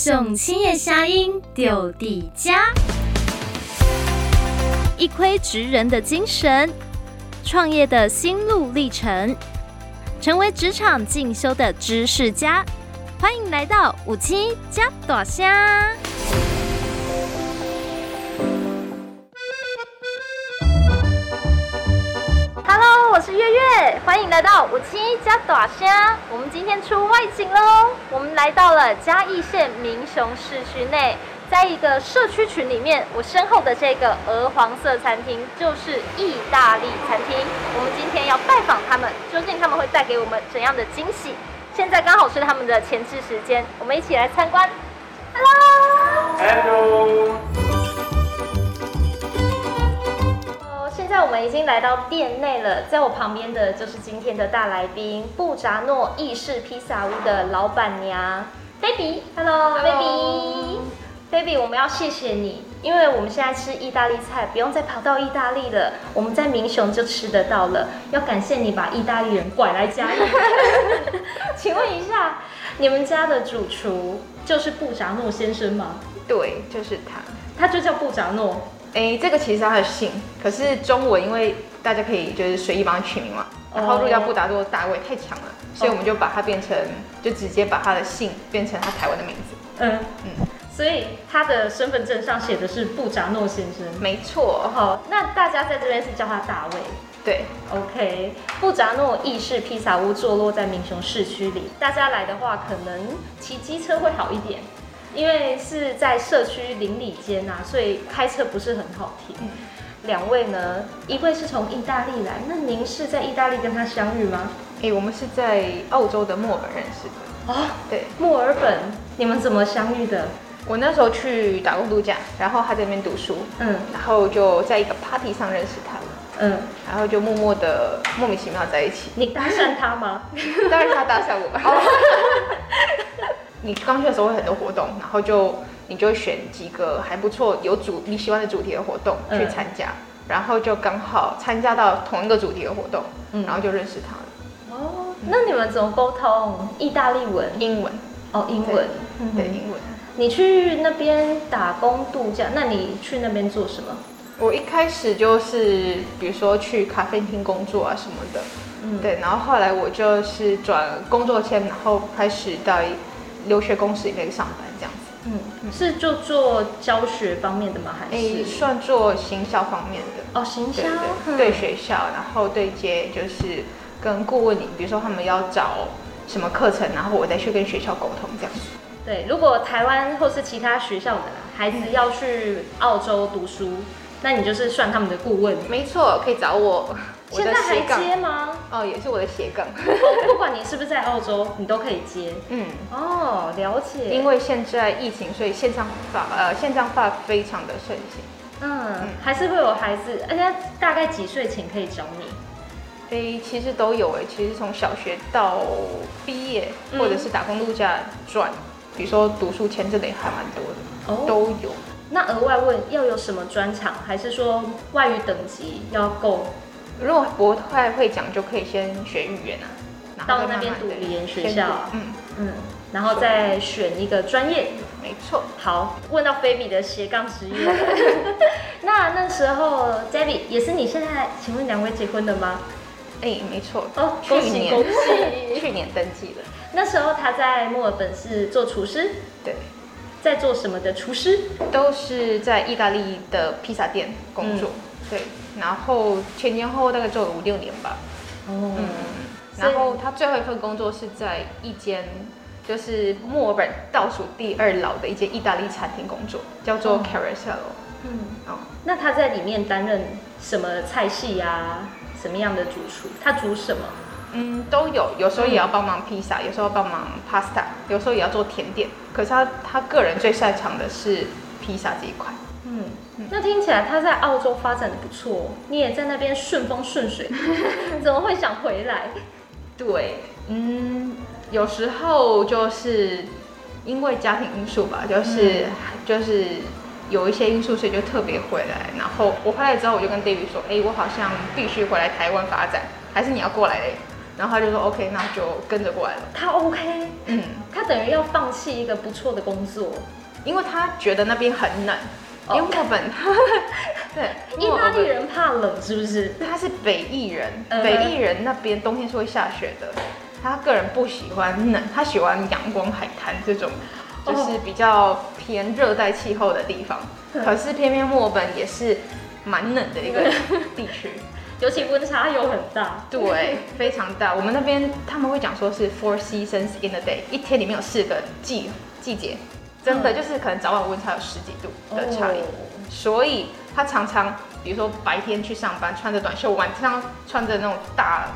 送青叶虾英丢底家，一窥职人的精神，创业的心路历程，成为职场进修的知识家。欢迎来到五七加朵虾。欢迎来到五七加大声。我们今天出外景喽，我们来到了嘉义县民雄市区内，在一个社区群里面。我身后的这个鹅黄色餐厅就是意大利餐厅。我们今天要拜访他们，究竟他们会带给我们怎样的惊喜？现在刚好是他们的前置时间，我们一起来参观。Hello，Hello。现在我们已经来到店内了，在我旁边的就是今天的大来宾——布扎诺意式披萨屋的老板娘 baby hello baby，我们要谢谢你，因为我们现在吃意大利菜不用再跑到意大利了，我们在民雄就吃得到了。要感谢你把意大利人拐来嘉义。请问一下，你们家的主厨就是布扎诺先生吗？对，就是他，他就叫布扎诺。哎，这个其实是他的姓，可是中文因为大家可以就是随意帮他取名嘛。然后如果叫布达多大卫太强了，所以我们就把它变成，就直接把他的姓变成他台湾的名字。嗯嗯，所以他的身份证上写的是布扎诺先生。没错。好，那大家在这边是叫他大卫。对。OK，布扎诺意式披萨屋坐落在民雄市区里，大家来的话可能骑机车会好一点。因为是在社区邻里间呐，所以开车不是很好停。两位呢，一位是从意大利来，那您是在意大利跟他相遇吗？哎，我们是在澳洲的墨尔本认识的。哦，对，墨尔本，你们怎么相遇的？我那时候去打工度假，然后他在那边读书，嗯，然后就在一个 party 上认识他了，嗯，然后就默默的莫名其妙在一起。你搭讪他吗？当然他搭讪我。哦你刚去的时候会很多活动，然后就你就会选几个还不错、有主你喜欢的主题的活动去参加，嗯、然后就刚好参加到同一个主题的活动，嗯、然后就认识他了。哦，那你们怎么沟通？意大利文、英文？哦，英文，对，对，英文。你去那边打工度假，那你去那边做什么？我一开始就是比如说去咖啡厅工作啊什么的，嗯，对，然后后来我就是转工作签，然后开始到。留学公司里面上班这样子，嗯，是就做教学方面的吗？还是、欸、算做行销方面的？哦，行销对学校，然后对接就是跟顾问你，比如说他们要找什么课程，然后我再去跟学校沟通这样子。对，如果台湾或是其他学校的孩子要去澳洲读书，那你就是算他们的顾问。没错，可以找我。现在还接吗？哦，也是我的斜杠。不管你是不是在澳洲，你都可以接。嗯，哦，了解。因为现在疫情，所以线上化呃线上化非常的盛行。嗯，嗯还是会有孩子，而且大概几岁前可以找你？诶，其实都有诶，其实从小学到毕业，或者是打工度假转，嗯、比如说读书签证的也还蛮多的，哦、都有。那额外问要有什么专长，还是说外语等级要够？如果不太会讲，就可以先学语言啊，然后到那边读语言学校，嗯嗯，然后再选一个专业，没错。好，问到菲比的斜杠职业，那那时候 Debbie 也是你现在，请问两位结婚了吗？哎，没错。哦，恭喜恭喜，去年登记了。那时候他在墨尔本是做厨师，对，在做什么的厨师？都是在意大利的披萨店工作，对。然后前前后后大概做了五六年吧。哦。嗯。然后他最后一份工作是在一间就是墨尔本倒数第二老的一间意大利餐厅工作，叫做 Carosello。嗯。哦。那他在里面担任什么菜系呀、啊？什么样的主厨？他煮什么？嗯，都有。有时候也要帮忙披萨，有时候帮忙 pasta，有时候也要做甜点。可是他他个人最擅长的是披萨这一块。嗯，那听起来他在澳洲发展的不错，你也在那边顺风顺水，怎么会想回来？对，嗯，有时候就是因为家庭因素吧，就是、嗯、就是有一些因素，所以就特别回来。然后我回来之后，我就跟 David 说，哎、欸，我好像必须回来台湾发展，还是你要过来嘞？然后他就说 OK，那就跟着过来了。他 OK，嗯，他等于要放弃一个不错的工作，因为他觉得那边很冷。因为墨本，对，意大利人怕冷是不是？他是北义人，北义人那边冬天是会下雪的。他个人不喜欢冷，他喜欢阳光海滩这种，就是比较偏热带气候的地方。可是偏偏墨本也是蛮冷的一个 地区，尤其温差又很大。对，非常大。我们那边他们会讲说是 four seasons in a day，一天里面有四个季季节。真的就是可能早晚温差有十几度的差异，所以他常常比如说白天去上班穿着短袖，晚上穿着那种大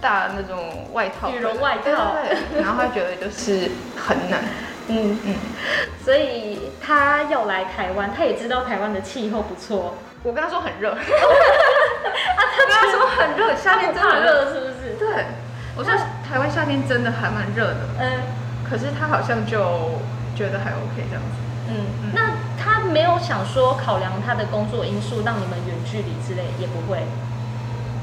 大那种外套，羽绒外套，然后他觉得就是很冷，嗯。嗯，所以他要来台湾，他也知道台湾的气候不错。我跟他说很热，他跟他说很热，夏天真的热。是不是？对，我说台湾夏天真的还蛮热的，嗯，可是他好像就。觉得还 OK 这样子，嗯，嗯，那他没有想说考量他的工作因素，让你们远距离之类也不会。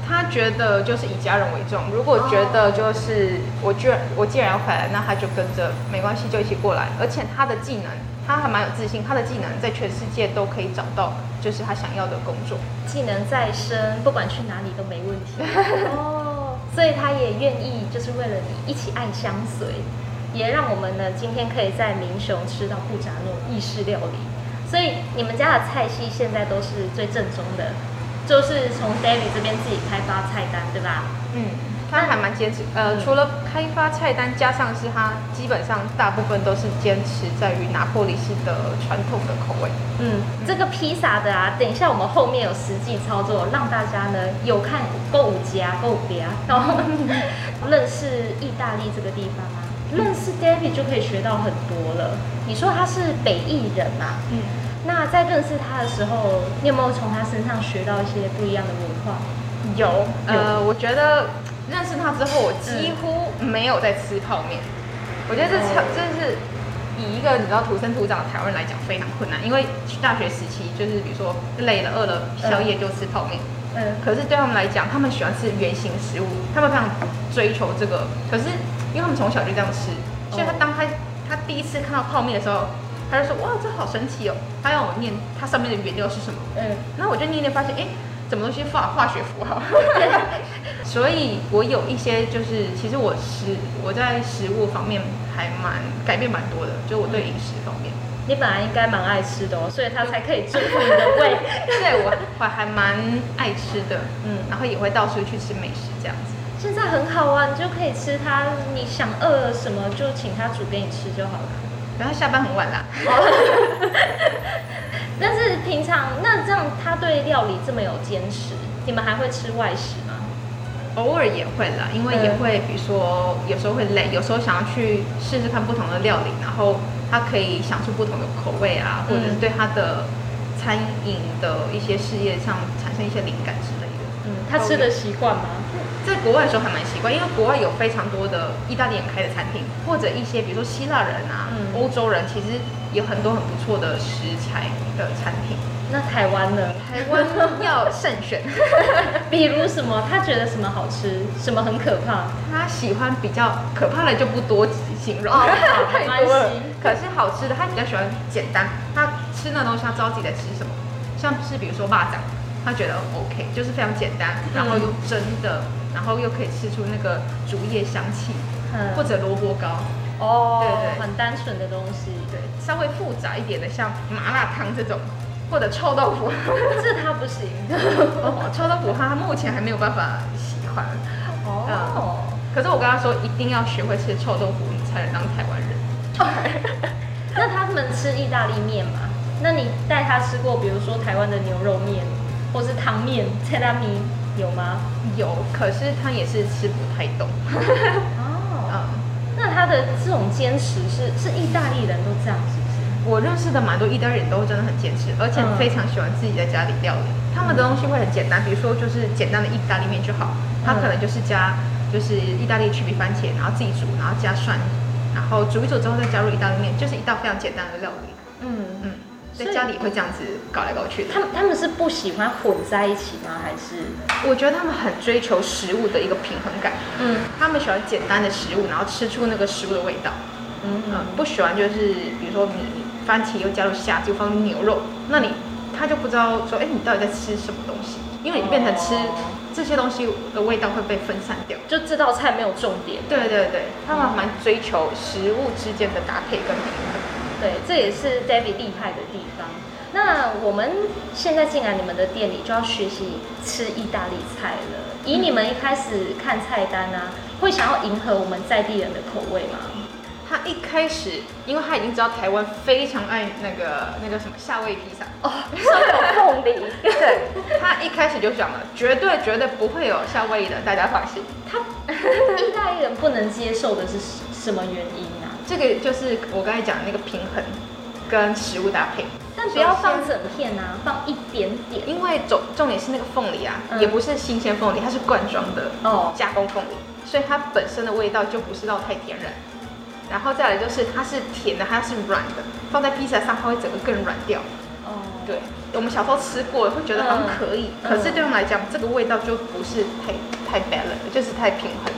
他觉得就是以家人为重，如果觉得就是我居然我既然要回来，那他就跟着没关系，就一起过来。而且他的技能，他还蛮有自信，他的技能在全世界都可以找到，就是他想要的工作。技能再深，不管去哪里都没问题。哦，所以他也愿意，就是为了你一起爱相随。也让我们呢今天可以在民雄吃到布扎诺意式料理，所以你们家的菜系现在都是最正宗的，就是从 David 这边自己开发菜单，对吧？嗯，他还蛮坚持，呃，除了开发菜单，加上是他基本上大部分都是坚持在于拿破里式的传统的口味。嗯，这个披萨的啊，等一下我们后面有实际操作，让大家呢有看够五家购物家，然后 认识意大利这个地方啊。认识 David 就可以学到很多了。你说他是北艺人嘛？嗯。那在认识他的时候，你有没有从他身上学到一些不一样的文化？有。有呃，我觉得认识他之后，我几乎没有在吃泡面。嗯、我觉得这超，这是以一个你知道土生土长的台湾人来讲非常困难，因为大学时期就是比如说累了饿了，宵夜就吃泡面。嗯。可是对他们来讲，他们喜欢吃圆形食物，他们非常追求这个。可是。因为他们从小就这样吃，所以他当他他第一次看到泡面的时候，他就说哇，这好神奇哦！他让我念它上面的原料是什么，嗯，然后我就念念发现，哎，什么东西化化学符号，所以我有一些就是其实我食我在食物方面还蛮改变蛮多的，就我对饮食方面。你本来应该蛮爱吃的哦，所以他才可以征服你的胃。对，我我还蛮爱吃的，嗯，然后也会到处去吃美食这样子。现在很好啊，你就可以吃它。你想饿了什么，就请他煮给你吃就好了。然后下班很晚啦。但是平常那这样，他对料理这么有坚持，你们还会吃外食吗？偶尔也会啦，因为也会，比如说有时候会累，有时候想要去试试看不同的料理，然后他可以想出不同的口味啊，或者是对他的餐饮的一些事业上产生一些灵感之类的。嗯，他吃的习惯吗？在国外的时候还蛮习惯，因为国外有非常多的意大利人开的餐厅，或者一些比如说希腊人啊、嗯、欧洲人，其实有很多很不错的食材的餐厅。那台湾呢？台湾要慎选，比如什么？他觉得什么好吃，什么很可怕？他喜欢比较可怕的就不多形容，哦、太多了。可是好吃的，他比较喜欢简单。他吃那东西，他知道自己在吃什么，像是比如说蚂蚱，他觉得 OK，就是非常简单，然后又真的。嗯然后又可以吃出那个竹叶香气，嗯、或者萝卜糕哦，对对，很单纯的东西。对，稍微复杂一点的，像麻辣烫这种，或者臭豆腐，这他不行。哦，臭豆腐他目前还没有办法喜欢。哦、嗯，可是我跟他说，一定要学会吃臭豆腐，你才能当台湾人。那他们吃意大利面吗？那你带他吃过，比如说台湾的牛肉面，或是汤面、菜拉米？有吗？有，可是他也是吃不太懂。哦，嗯，那他的这种坚持是是意大利人都这样，是不是？我认识的蛮多意大利人都真的很坚持，而且非常喜欢自己在家里料理。嗯、他们的东西会很简单，比如说就是简单的意大利面就好，他可能就是加就是意大利曲皮番茄，然后自己煮，然后加蒜，然后煮一煮之后再加入意大利面，就是一道非常简单的料理。嗯嗯。在家里也会这样子搞来搞去的。他们他们是不喜欢混在一起吗？还是？我觉得他们很追求食物的一个平衡感。嗯，他们喜欢简单的食物，然后吃出那个食物的味道。嗯嗯，不喜欢就是比如说你番茄又加入虾，就放牛肉，那你他就不知道说，哎，你到底在吃什么东西？因为你变成吃。哦这些东西的味道会被分散掉，就这道菜没有重点。对对对，他们蛮追求食物之间的搭配跟平衡。对，这也是 David 厉害的地方。那我们现在进来你们的店里，就要学习吃意大利菜了。以你们一开始看菜单啊，会想要迎合我们在地人的口味吗？他一开始，因为他已经知道台湾非常爱那个那个什么夏威夷披萨哦，上面有凤梨。对，他一开始就讲了，绝对绝对不会有夏威夷的，大家放心。他意大利人不能接受的是什么原因啊？这个就是我刚才讲的那个平衡跟食物搭配，但不要放整片啊，放一点点。因为重重点是那个凤梨啊，嗯、也不是新鲜凤梨，它是罐装的哦，加工凤梨，所以它本身的味道就不是到太天然。然后再来就是它是甜的，它是软的，放在披萨上它会整个更软掉。哦，对，我们小时候吃过，会觉得很可以。嗯、可是对我们来讲，嗯、这个味道就不是太太 balance，就是太平衡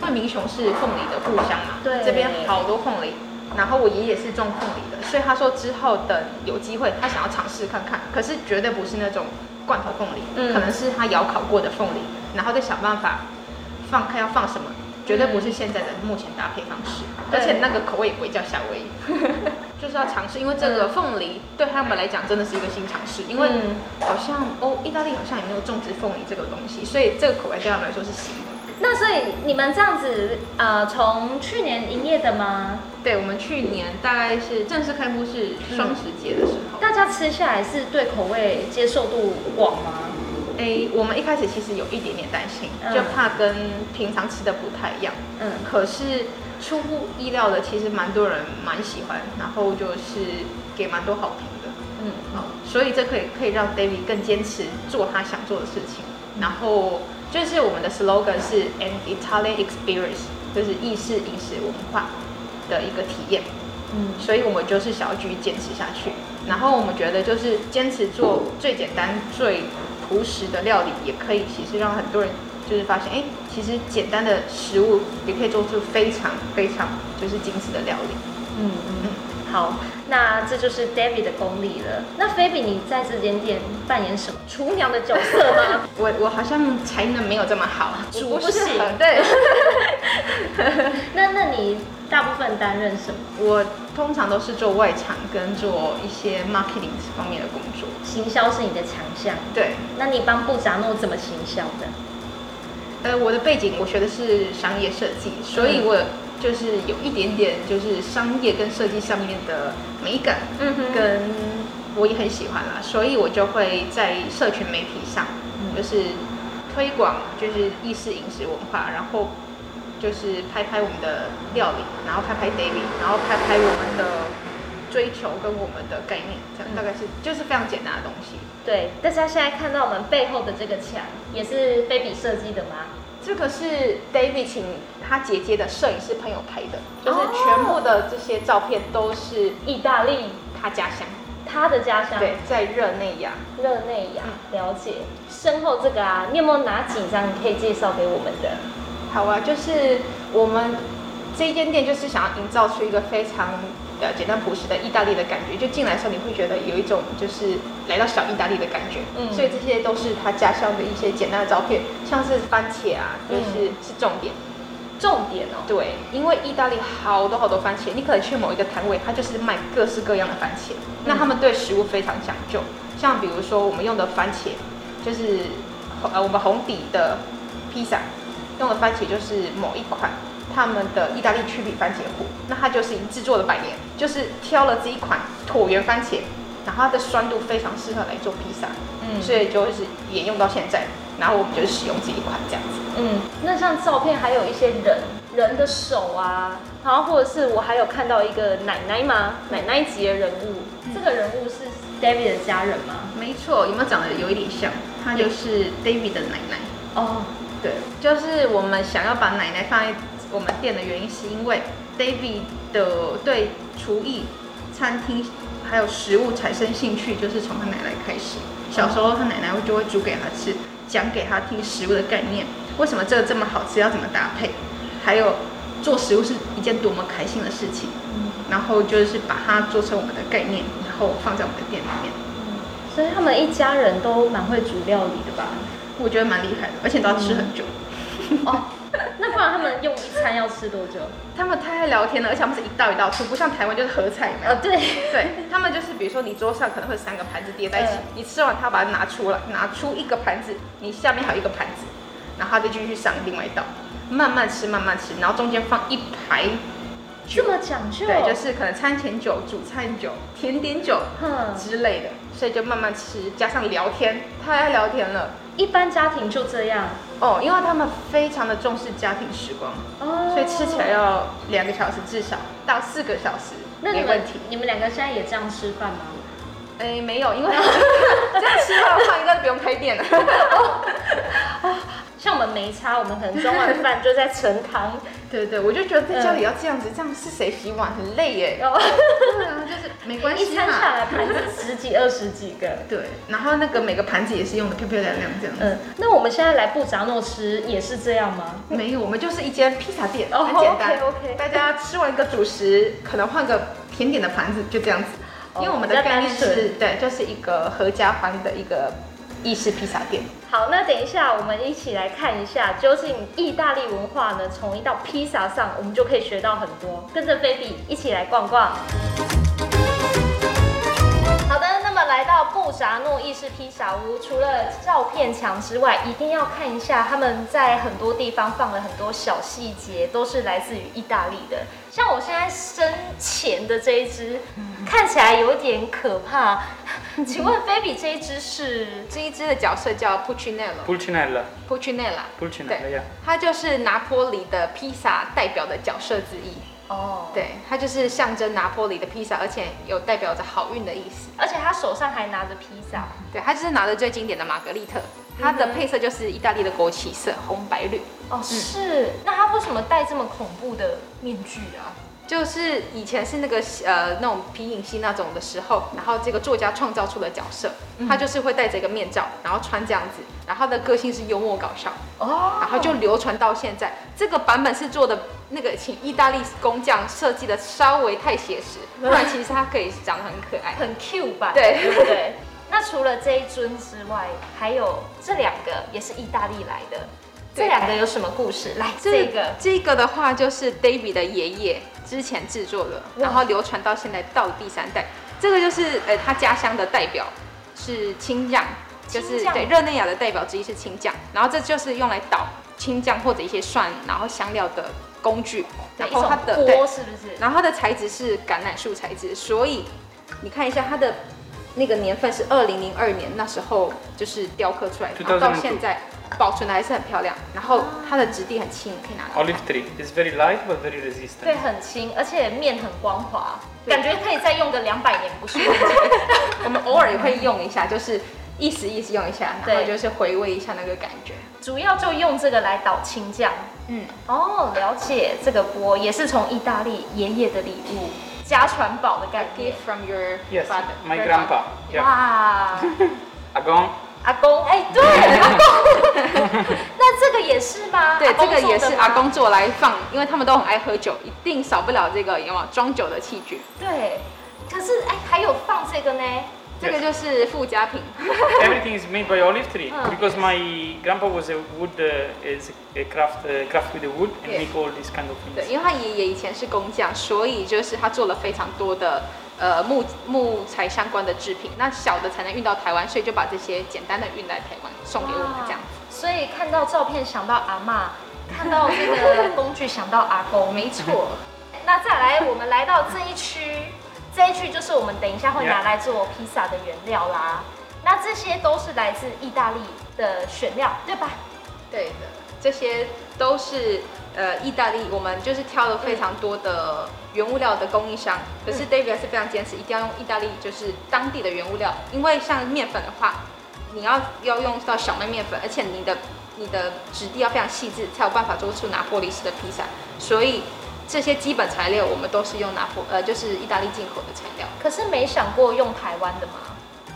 了。因为民雄是凤梨的故乡嘛，对，这边好多凤梨。然后我爷爷是种凤梨的，所以他说之后等有机会，他想要尝试看看。可是绝对不是那种罐头凤梨，嗯、可能是他窑烤过的凤梨，然后再想办法放看要放什么。绝对不是现在的目前搭配方式，而且那个口味也不会叫夏威夷，就是要尝试，因为这个凤梨对他们来讲真的是一个新尝试，因为好像哦，意大利好像也没有种植凤梨这个东西，所以这个口味对他们来说是新的。那所以你们这样子呃，从去年营业的吗？对，我们去年大概是正式开幕是双十节的时候，大家吃下来是对口味接受度广吗？哎，我们一开始其实有一点点担心，就怕跟平常吃的不太一样。嗯，可是出乎意料的，其实蛮多人蛮喜欢，然后就是给蛮多好评的。嗯，好，所以这可以可以让 David 更坚持做他想做的事情。然后就是我们的 slogan 是 An Italian Experience，就是意式饮食文化的一个体验。嗯，所以我们就是想要继续坚持下去。然后我们觉得就是坚持做最简单最。朴实的料理也可以，其实让很多人就是发现，哎，其实简单的食物也可以做出非常非常就是精致的料理。嗯嗯，好，那这就是 David 的功力了。那菲比，你在这间店扮演什么？厨娘的角色吗？我我好像才能没有这么好，煮不行。对。那那你？大部分担任什么？我通常都是做外场跟做一些 marketing 方面的工作。行销是你的强项。对。那你帮布扎诺怎么行销的？呃，我的背景我学的是商业设计，所以我就是有一点点就是商业跟设计上面的美感，嗯哼，跟我也很喜欢啦，所以我就会在社群媒体上，就是推广就是意式饮食文化，然后。就是拍拍我们的料理，然后拍拍 David，然后拍拍我们的追求跟我们的概念，这样大概是就是非常简单的东西。对，大家现在看到我们背后的这个墙，也是 Baby 设计的吗？这个是 David 请他姐姐的摄影师朋友拍的，就是全部的这些照片都是意大利，他家乡，他的家乡，对，在热内亚。热内亚，了解。身后这个啊，你有没有哪几张你可以介绍给我们的？好啊，就是我们这一间店就是想要营造出一个非常呃简单朴实的意大利的感觉，就进来的时候你会觉得有一种就是来到小意大利的感觉。嗯，所以这些都是他家乡的一些简单的照片，像是番茄啊，就是、嗯、是重点。重点哦。对，因为意大利好多好多番茄，你可能去某一个摊位，他就是卖各式各样的番茄。嗯、那他们对食物非常讲究，像比如说我们用的番茄，就是呃我们红底的披萨。用的番茄就是某一款他们的意大利曲比番茄糊，那它就是已经制作了百年，就是挑了这一款椭圆番茄，然后它的酸度非常适合来做披萨，嗯，所以就是沿用到现在，然后我们就是使用这一款这样子。嗯，那像照片还有一些人人的手啊，然后或者是我还有看到一个奶奶吗？奶奶级的人物，嗯、这个人物是 David 的家人吗？没错，有没有长得有一点像？他就是 David 的奶奶。哦。对，就是我们想要把奶奶放在我们店的原因，是因为 David 的对厨艺、餐厅还有食物产生兴趣，就是从他奶奶开始。小时候他奶奶会就会煮给他吃，讲给他听食物的概念，为什么这个这么好吃，要怎么搭配，还有做食物是一件多么开心的事情。然后就是把它做成我们的概念，然后放在我们的店里面。所以他们一家人都蛮会煮料理的吧？我觉得蛮厉害的，而且都要吃很久。哦。他们用一餐要吃多久？他们太爱聊天了，而且他们是一道一道吃，不像台湾就是合菜嘛。呃，对对，他们就是比如说你桌上可能会三个盘子叠在一起，呃、你吃完他把它拿出来，拿出一个盘子，你下面还有一个盘子，然后他再继续上另外一道，慢慢吃慢慢吃，然后中间放一排酒。这么讲究？对，就是可能餐前酒、主餐酒、甜点酒之类的，所以就慢慢吃，加上聊天，太爱聊天了。一般家庭就这样哦，因为他们非常的重视家庭时光哦，所以吃起来要两个小时至少到四个小时，那没问题。你们两个现在也这样吃饭吗？哎，没有，因为 这样吃饭的话应该不用开店了。像我们没差，我们可能装完饭就在盛汤。对对，我就觉得在家里要这样子，嗯、这样是谁洗碗很累耶。对啊，就是没关系一餐下来盘子十几二十几个。对，然后那个每个盘子也是用的漂漂亮亮这样子。嗯，那我们现在来布扎诺吃也是这样吗？没有，我们就是一间披萨店，哦、很简单。OK OK。大家吃完一个主食，可能换个甜点的盘子，就这样子。因为我们的概念是，对，就是一个合家欢的一个。意式披萨店。好，那等一下我们一起来看一下，究竟意大利文化呢，从一道披萨上，我们就可以学到很多。跟着 Baby 一起来逛逛。好的，那么来到布扎诺意式披萨屋，除了照片墙之外，一定要看一下他们在很多地方放了很多小细节，都是来自于意大利的。像我现在身前的这一只，看起来有点可怕。请问，Baby 这一只是这一只的角色叫。Pulcinella。对，它就是拿坡里的披萨代表的角色之一。哦。对，它就是象征拿坡里的披萨，而且有代表着好运的意思。而且他手上还拿着披萨。对，他就是拿着最经典的玛格丽特，它的配色就是意大利的国旗色，红白绿。哦，是。那他为什么戴这么恐怖的面具啊？就是以前是那个呃那种皮影戏那种的时候，然后这个作家创造出的角色，他就是会戴着一个面罩，然后穿这样子，然后他的个性是幽默搞笑哦，然后就流传到现在。这个版本是做的那个请意大利工匠设计的，稍微太写实，不然其实它可以长得很可爱，很 Q 吧？对对不对？那除了这一尊之外，还有这两个也是意大利来的，这两个有什么故事？来，这个这个的话就是 David 的爷爷。之前制作的，然后流传到现在到第三代，这个就是呃他家乡的代表是青酱，就是对热内亚的代表之一是青酱，然后这就是用来捣青酱或者一些蒜然后香料的工具，然后它的锅是不是？然后它的材质是橄榄树材质，所以你看一下它的那个年份是二零零二年那时候就是雕刻出来的，然后到现在。保存的还是很漂亮，然后它的质地很轻，可以拿来。Olive tree is very light but very resistant。对，很轻，而且面很光滑，感觉可以再用个两百年不是问题。我们偶尔也会用一下，就是意思意思用一下，然后就是回味一下那个感觉。主要就用这个来倒青酱。嗯，哦，了解。这个钵也是从意大利爷爷的礼物，家传宝的感觉。Gift from your father. Yes, my grandpa. 哇。阿公。阿公，哎，对，阿公，那这个也是吗？对，这个也是阿公做来放，因为他们都很爱喝酒，一定少不了这个有没有装酒的器具。对，可是哎，还有放这个呢，这个就是附加品。Everything is made by olive tree because my grandpa was a wood is a craft craft with the wood and make all these kind of things。对，因为他爷爷以前是工匠，所以就是他做了非常多的。呃，木木材相关的制品，那小的才能运到台湾，所以就把这些简单的运来台湾，送给我们这样子。所以看到照片想到阿嬷，看到这个工具想到阿公，没错。那再来，我们来到这一区，这一句就是我们等一下会拿来做披萨的原料啦。那这些都是来自意大利的选料，对吧？对的，这些都是。呃，意大利我们就是挑了非常多的原物料的供应商，可是 David 是非常坚持一定要用意大利就是当地的原物料，因为像面粉的话，你要要用到小麦面粉，而且你的你的质地要非常细致，才有办法做出拿破里式的披萨，所以这些基本材料我们都是用拿破呃，就是意大利进口的材料。可是没想过用台湾的吗？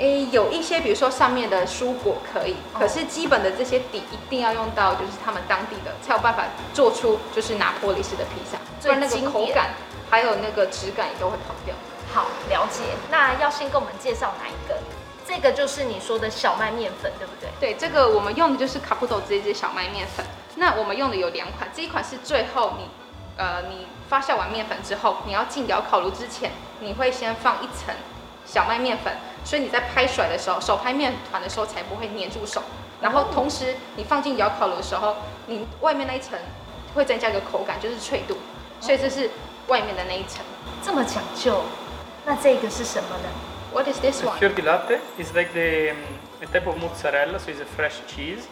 诶，有一些，比如说上面的蔬果可以，可是基本的这些底一定要用到，就是他们当地的，才有办法做出就是拿破里式的披萨，不然那个口感还有那个质感也都会跑掉。好，了解。那要先给我们介绍哪一个？这个就是你说的小麦面粉，对不对？对，这个我们用的就是卡布多这支小麦面粉。那我们用的有两款，这一款是最后你呃你发酵完面粉之后，你要进窑烤炉之前，你会先放一层小麦面粉。所以你在拍甩的时候，手拍面团的时候才不会粘住手。然后同时你放进窑烤炉的时候，你外面那一层会增加一个口感，就是脆度。所以这是外面的那一层。这么讲究，那这个是什么呢？What is this one? Fior di latte is like the a type of mozzarella, so it's a fresh cheese.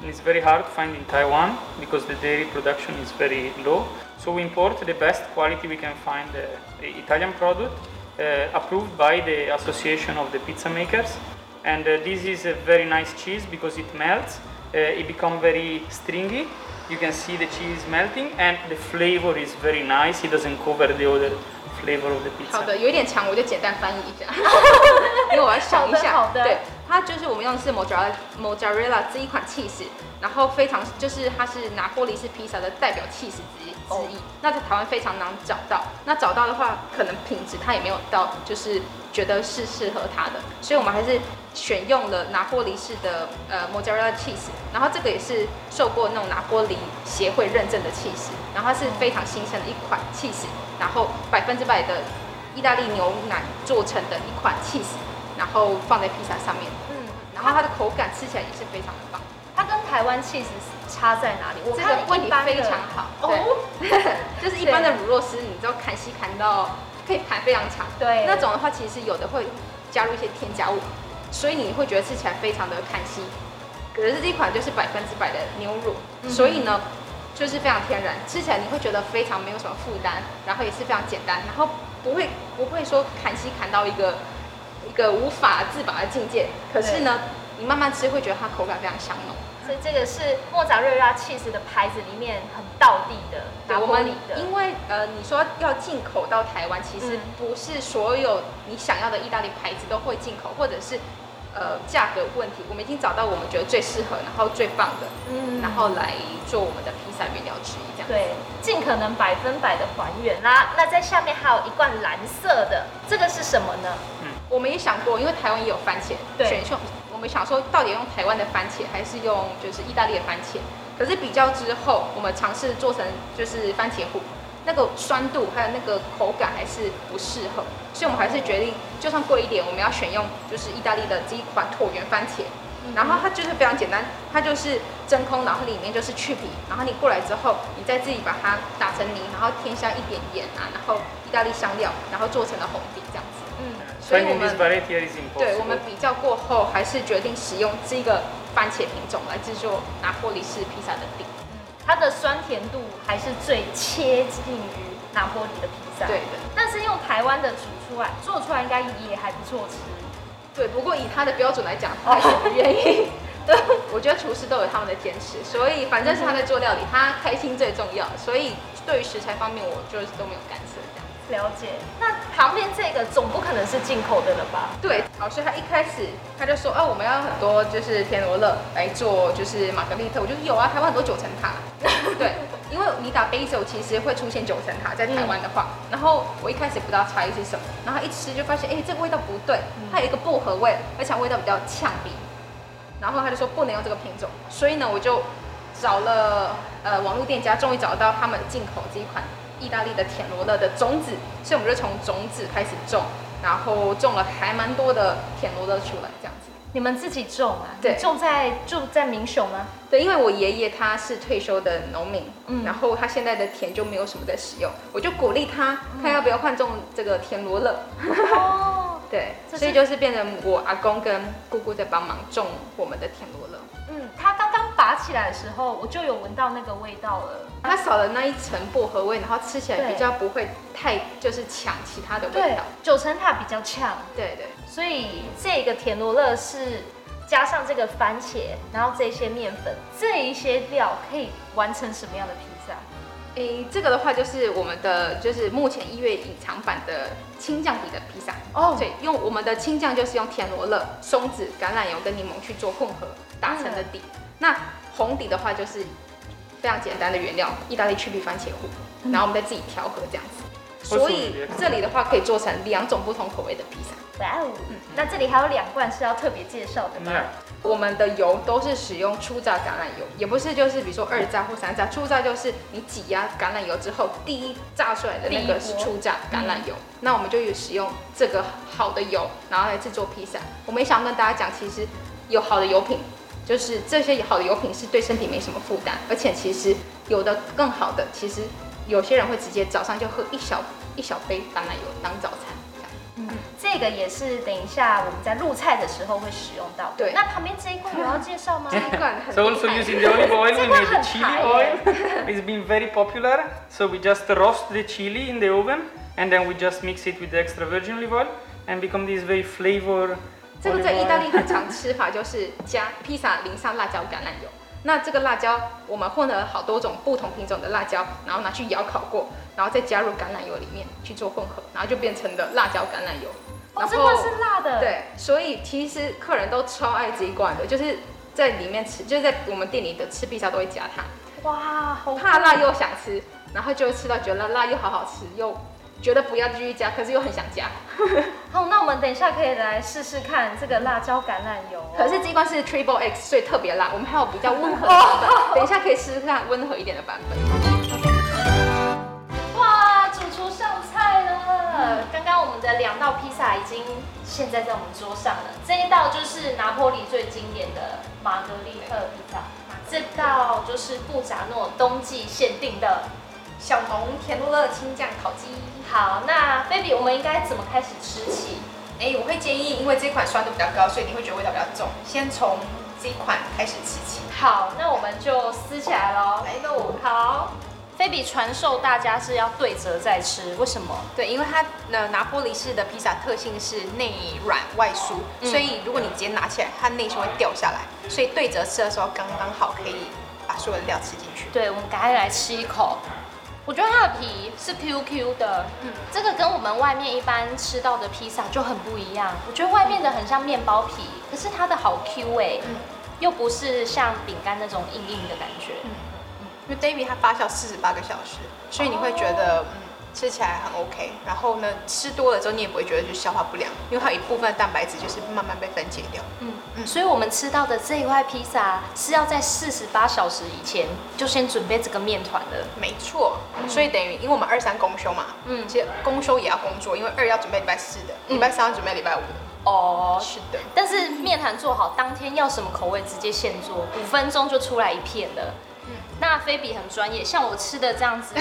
And it's very hard to find in Taiwan because the dairy production is very low. So we import the best quality we can find, uh, Italian product. Uh, approved by the Association of the Pizza Makers. And uh, this is a very nice cheese because it melts, uh, it becomes very stringy. You can see the cheese melting and the flavor is very nice. It doesn't cover the other flavor of the pizza. 好的，有一点长，我就简单翻译一下，因为我要想一下。好的，好的。对， 它就是我们用的是 mozzarella mozzarella 这一款 cheese，然后非常就是它是拿破里式披萨的代表 cheese 之一。之一，那在台湾非常难找到。那找到的话，可能品质它也没有到，就是觉得是适合它的。所以我们还是选用了拿破里式的呃 mozzarella cheese，然后这个也是受过那种拿破里协会认证的 cheese，然后它是非常新鲜的一款 cheese，然后百分之百的意大利牛奶做成的一款 cheese，然后放在披萨上面。嗯，然后它的口感吃起来也是非常的棒。它跟台湾 cheese 差在哪里？我这个问题非常好。哦，就是一般的乳酪丝，你知道砍丝砍到可以砍非常长。对，那种的话，其实有的会加入一些添加物，所以你会觉得吃起来非常的砍丝。可是这一款就是百分之百的牛乳，嗯、所以呢，就是非常天然，吃起来你会觉得非常没有什么负担，然后也是非常简单，然后不会不会说砍丝砍到一个一个无法自拔的境界。可是呢，你慢慢吃会觉得它口感非常香浓。所以这个是莫扎瑞拉起司的牌子里面很道地的，拿坡里的。因为呃，你说要进口到台湾，其实不是所有你想要的意大利牌子都会进口，或者是呃价格问题。我们已经找到我们觉得最适合，然后最棒的，嗯，然后来做我们的披萨原料之一，这样。对，尽可能百分百的还原啦。那在下面还有一罐蓝色的，这个是什么呢？嗯，我们也想过，因为台湾也有番茄，对，选秀。我们想说，到底用台湾的番茄还是用就是意大利的番茄？可是比较之后，我们尝试做成就是番茄糊，那个酸度还有那个口感还是不适合，所以我们还是决定，就算贵一点，我们要选用就是意大利的这一款椭圆番茄。然后它就是非常简单，它就是真空，然后里面就是去皮，然后你过来之后，你再自己把它打成泥，然后添加一点盐啊，然后意大利香料，然后做成了红底这样子。所以我们对，我们比较过后，还是决定使用这个番茄品种来制作拿破里式披萨的底。它的酸甜度还是最接近于拿破里的披萨。对的。但是用台湾的煮出来，做出来应该也还不错吃。对，不过以他的标准来讲，他也不愿意。对，我觉得厨师都有他们的坚持，所以反正是他在做料理，他开心最重要。所以对于食材方面，我就是都没有干涉这样。了解，那旁边这个总不可能是进口的了吧？对，好，所以他一开始他就说，哦，我们要很多就是田螺乐来做，就是玛格丽特。我就说有啊，台湾很多九层塔。对，因为你打 basil 其实会出现九层塔，在台湾的话。嗯、然后我一开始不知道差异是什么，然后一吃就发现，哎，这个味道不对，它有一个薄荷味，而且味道比较呛鼻。然后他就说不能用这个品种，所以呢，我就找了呃网络店家，终于找到他们进口这一款。意大利的田螺乐的种子，所以我们就从种子开始种，然后种了还蛮多的田螺乐出来，这样子。你们自己种啊？对，种在住在民雄吗？对，因为我爷爷他是退休的农民，嗯，然后他现在的田就没有什么在使用，我就鼓励他，看要不要换种这个田螺乐。哦，对，所以就是变成我阿公跟姑姑在帮忙种我们的田螺乐。嗯，他刚刚拔起来的时候，我就有闻到那个味道了。它少了那一层薄荷味，然后吃起来比较不会太就是抢其他的味道。九层塔比较呛，对对。所以这个田螺乐是加上这个番茄，然后这些面粉，这一些料可以完成什么样的披萨？诶，这个的话就是我们的，就是目前一月隐藏版的青酱底的披萨哦。对，用我们的青酱就是用田螺乐、松子、橄榄油跟柠檬去做混合打成的底。嗯、那红底的话就是非常简单的原料，意大利去皮番茄糊，嗯、然后我们再自己调和这样子。所以这里的话可以做成两种不同口味的披萨。哇哦，嗯，那这里还有两罐是要特别介绍的吗？我们的油都是使用初榨橄榄油，也不是就是比如说二榨或三榨，初榨就是你挤压橄榄油之后第一榨出来的那个是初榨橄榄油。那我们就有使用这个好的油，然后来制作披萨。我们也想跟大家讲，其实有好的油品，就是这些好的油品是对身体没什么负担，而且其实有的更好的，其实有些人会直接早上就喝一小一小杯橄榄油当早餐。嗯这个也是等一下我们在录菜的时候会使用到的。对，那旁边这一罐有要介绍吗？这一罐很 So also using the olive oil, we made the chili oil. It's been very popular. So we just roast the chili in the oven, and then we just mix it with the extra virgin olive oil, and become this very flavor. 这个在意大利很常吃法就是加披萨淋上辣椒橄榄油。那这个辣椒，我们混合了好多种不同品种的辣椒，然后拿去窑烤过，然后再加入橄榄油里面去做混合，然后就变成了辣椒橄榄油。哦，这罐是辣的。对，所以其实客人都超爱这一罐的，就是在里面吃，就是在我们店里的吃披萨都会加它。哇，好怕辣又想吃，然后就会吃到觉得辣又好好吃又。觉得不要继续加，可是又很想加。好，那我们等一下可以来试试看这个辣椒橄榄油。可是这一罐是 Triple X，所以特别辣。我们还有比较温和的版本，等一下可以试试看温和一点的版本。哇，主厨上菜了！刚刚我们的两道披萨已经现在在我们桌上了。这一道就是拿坡里最经典的玛格丽特披萨，这道就是布扎诺冬季限定的小农甜罗勒青酱烤鸡。好，那 Baby，我们应该怎么开始吃起？哎，我会建议，因为这款酸度比较高，所以你会觉得味道比较重，先从这款开始吃起。好，那我们就撕起来喽。来喽，好。Baby 传授大家是要对折再吃，为什么？对，因为它呃拿坡里式的披萨特性是内软外酥，嗯、所以如果你直接拿起来，它内馅会掉下来，所以对折吃的时候刚刚好可以把所有的料吃进去。对，我们赶快来吃一口。我觉得它的皮是 Q Q 的，嗯，这个跟我们外面一般吃到的披萨就很不一样。我觉得外面的很像面包皮，可是它的好 Q 哎、欸，嗯、又不是像饼干那种硬硬的感觉。嗯，因为 David 它发酵四十八个小时，所以你会觉得。哦吃起来很 OK，然后呢，吃多了之后你也不会觉得就消化不良，因为它有一部分蛋白质就是慢慢被分解掉。嗯嗯，所以我们吃到的这一块披萨是要在四十八小时以前就先准备这个面团的。没错，嗯、所以等于因为我们二三公休嘛，嗯，其实公休也要工作，因为二要准备礼拜四的，礼拜三要准备礼拜五的。哦，是的。但是面团做好当天要什么口味直接现做，五分钟就出来一片了。那菲比很专业，像我吃的这样子，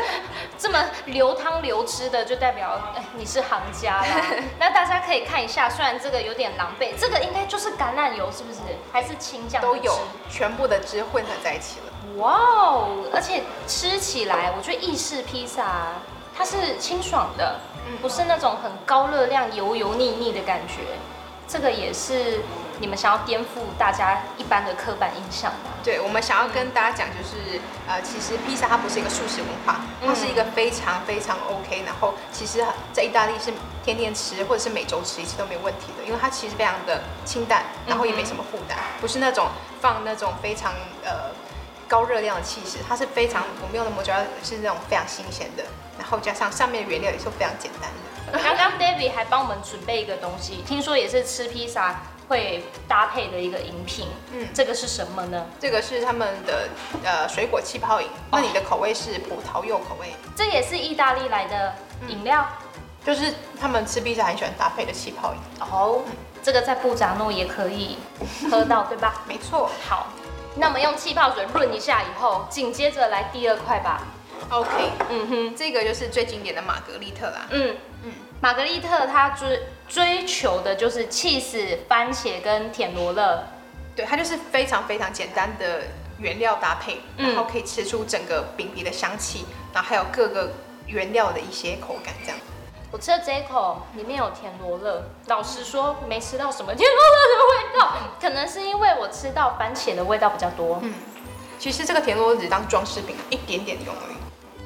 这么流汤流汁的，就代表哎你是行家啦。那大家可以看一下，虽然这个有点狼狈，这个应该就是橄榄油，是不是？还是青酱都有，全部的汁混合在一起了。哇哦！而且吃起来，我觉得意式披萨它是清爽的，不是那种很高热量、油油腻腻的感觉。这个也是。你们想要颠覆大家一般的刻板印象吗？对，我们想要跟大家讲，就是、嗯、呃，其实披萨它不是一个素食文化，它是一个非常非常 OK。然后其实，在意大利是天天吃或者是每周吃一次都没问题的，因为它其实非常的清淡，然后也没什么负担，不是那种放那种非常呃高热量的气势，它是非常我们用的摩羯是那种非常新鲜的，然后加上上面的原料也是非常简单的。刚刚 David 还帮我们准备一个东西，听说也是吃披萨。会搭配的一个饮品，嗯，这个是什么呢？这个是他们的呃水果气泡饮。那你的口味是葡萄柚口味？这也是意大利来的饮料，嗯，就是他们吃披萨很喜欢搭配的气泡饮。哦，嗯，这个在布扎诺也可以喝到，对吧？没错。好，那我们用气泡水润一下以后，紧接着来第二块吧。OK，嗯哼，这个就是最经典的玛格丽特啦。嗯嗯，玛格丽特它追追求的就是起司、番茄跟甜罗勒，对，它就是非常非常简单的原料搭配，然后可以吃出整个饼皮的香气，然后还有各个原料的一些口感这样。我吃的这一口里面有甜罗勒，老实说没吃到什么甜罗勒的味道，可能是因为我吃到番茄的味道比较多。嗯，其实这个甜罗勒只当装饰品，一点点用而已。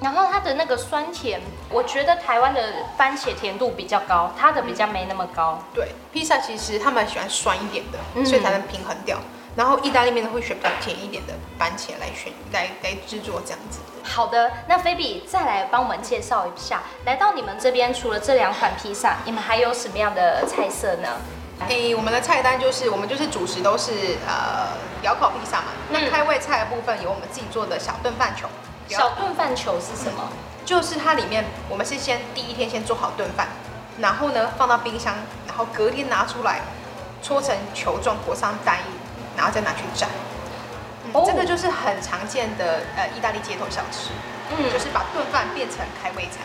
然后它的那个酸甜，我觉得台湾的番茄甜度比较高，它的比较没那么高。对，披萨其实他们喜欢酸一点的，嗯、所以才能平衡掉。然后意大利面呢会选比较甜一点的番茄来选来来制作这样子。好的，那菲比再来帮我们介绍一下，来到你们这边除了这两款披萨，你们还有什么样的菜色呢？诶，我们的菜单就是我们就是主食都是呃窑烤披萨嘛。那开胃菜的部分有我们自己做的小炖饭球。小炖饭球是什么？就是它里面我们是先第一天先做好炖饭，然后呢放到冰箱，然后隔天拿出来搓成球状，裹上蛋液。然后再拿去炸，嗯 oh. 这个就是很常见的呃意大利街头小吃，嗯，就是把炖饭变成开胃菜，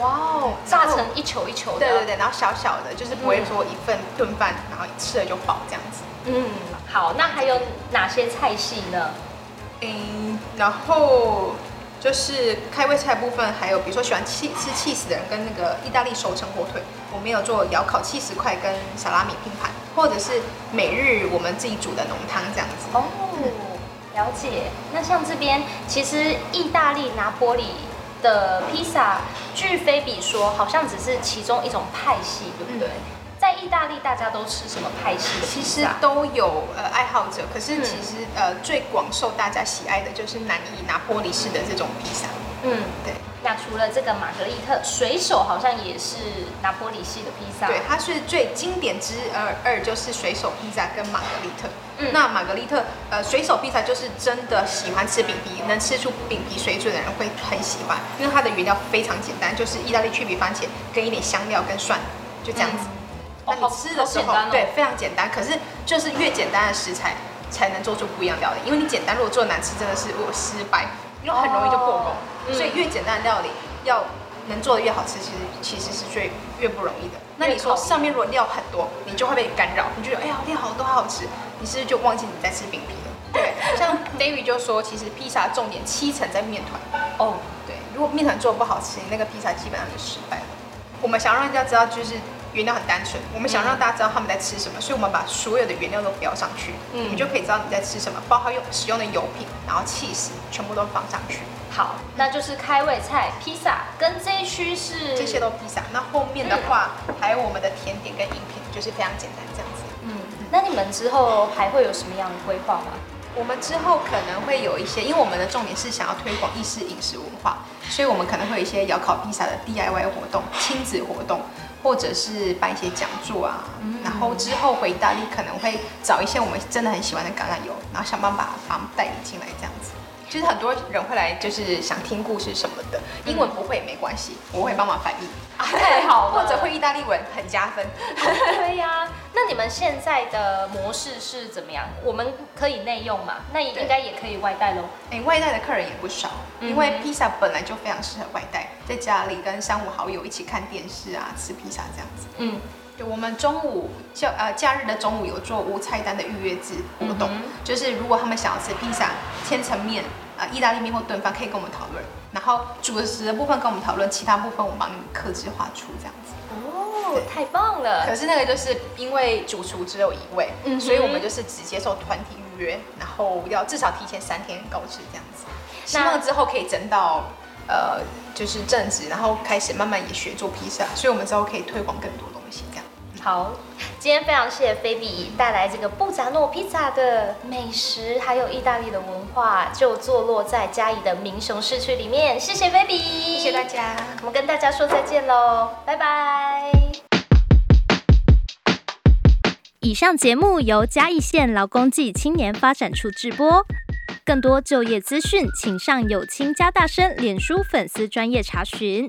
哇哦，炸成一球一球的，对对对，然后小小的，就是不会说一份炖饭，嗯、然后吃了就饱这样子，嗯，好，那还有哪些菜系呢？嗯，然后就是开胃菜部分，还有比如说喜欢吃吃起司的人，跟那个意大利熟成火腿，我们有做窑烤起司块跟萨拉米拼盘。或者是每日我们自己煮的浓汤这样子哦，了解。那像这边其实意大利拿坡里的披萨，据菲比说，好像只是其中一种派系，对不对？在意大利大家都吃什么派系的？其实都有呃爱好者，可是其实、嗯、呃最广受大家喜爱的就是南意拿坡里式的这种披萨。嗯，对。那除了这个玛格丽特水手，好像也是拿坡里系的披萨。对，它是最经典之二，二就是水手披萨跟玛格丽特。嗯，那玛格丽特，呃，水手披萨就是真的喜欢吃饼皮，能吃出饼皮水准的人会很喜欢，因为它的原料非常简单，就是意大利去皮番茄跟一点香料跟蒜，就这样子。嗯、那你吃的时候，哦哦、对，非常简单。可是就是越简单的食材才能做出不一样的料理，因为你简单如果做难吃，真的是我失败。因为很容易就破功，哦、所以越简单的料理要能做的越好吃，其实其实是最越不容易的。那你说上面如果料很多，你就会被干扰，你觉得哎呀料好多好好吃，你是不是就忘记你在吃饼皮了？对，像 David 就说，其实披萨重点七成在面团。哦，对，如果面团做的不好吃，你那个披萨基本上就失败了。我们想让人家知道，就是。原料很单纯，我们想让大家知道他们在吃什么，嗯、所以我们把所有的原料都标上去，嗯，你们就可以知道你在吃什么，包括用使用的油品，然后气势全部都放上去。好，那就是开胃菜披萨，跟这一区是这些都披萨。那后面的话、嗯、还有我们的甜点跟饮品，就是非常简单这样子。嗯，那你们之后还会有什么样的规划吗？我们之后可能会有一些，因为我们的重点是想要推广意式饮食文化，所以我们可能会有一些窑烤披萨的 DIY 活动、亲子活动。或者是办一些讲座啊，嗯、然后之后回意大利可能会找一些我们真的很喜欢的橄榄油，然后想办法把他们带进来这样子。其实很多人会来，就是想听故事什么的，英文不会也没关系，我会帮忙翻译。啊，太好了，或者会意大利文很加分。对呀，那你们现在的模式是怎么样？我们可以内用嘛？那应该也可以外带喽。哎，外带的客人也不少，因为披萨本来就非常适合外带，在家里跟三五好友一起看电视啊，吃披萨这样子。嗯，就我们中午就呃假日的中午有做无菜单的预约制活动，嗯、就是如果他们想要吃披萨、千层面。啊，意大利面或炖饭可以跟我们讨论，然后主食的部分跟我们讨论，其他部分我帮你们客制化出这样子。太棒了！可是那个就是因为主厨只有一位，嗯，所以我们就是只接受团体预约，然后要至少提前三天告知这样子。希望之后可以整到呃，就是正职，然后开始慢慢也学做披萨，所以我们之后可以推广更多。好，今天非常谢谢菲比带来这个布扎诺披萨的美食，还有意大利的文化，就坐落在嘉义的民雄市区里面。谢谢菲比，谢谢大家，我们跟大家说再见喽，拜拜。以上节目由嘉义县劳工暨青年发展处制播，更多就业资讯，请上有青加大声脸书粉丝专业查询。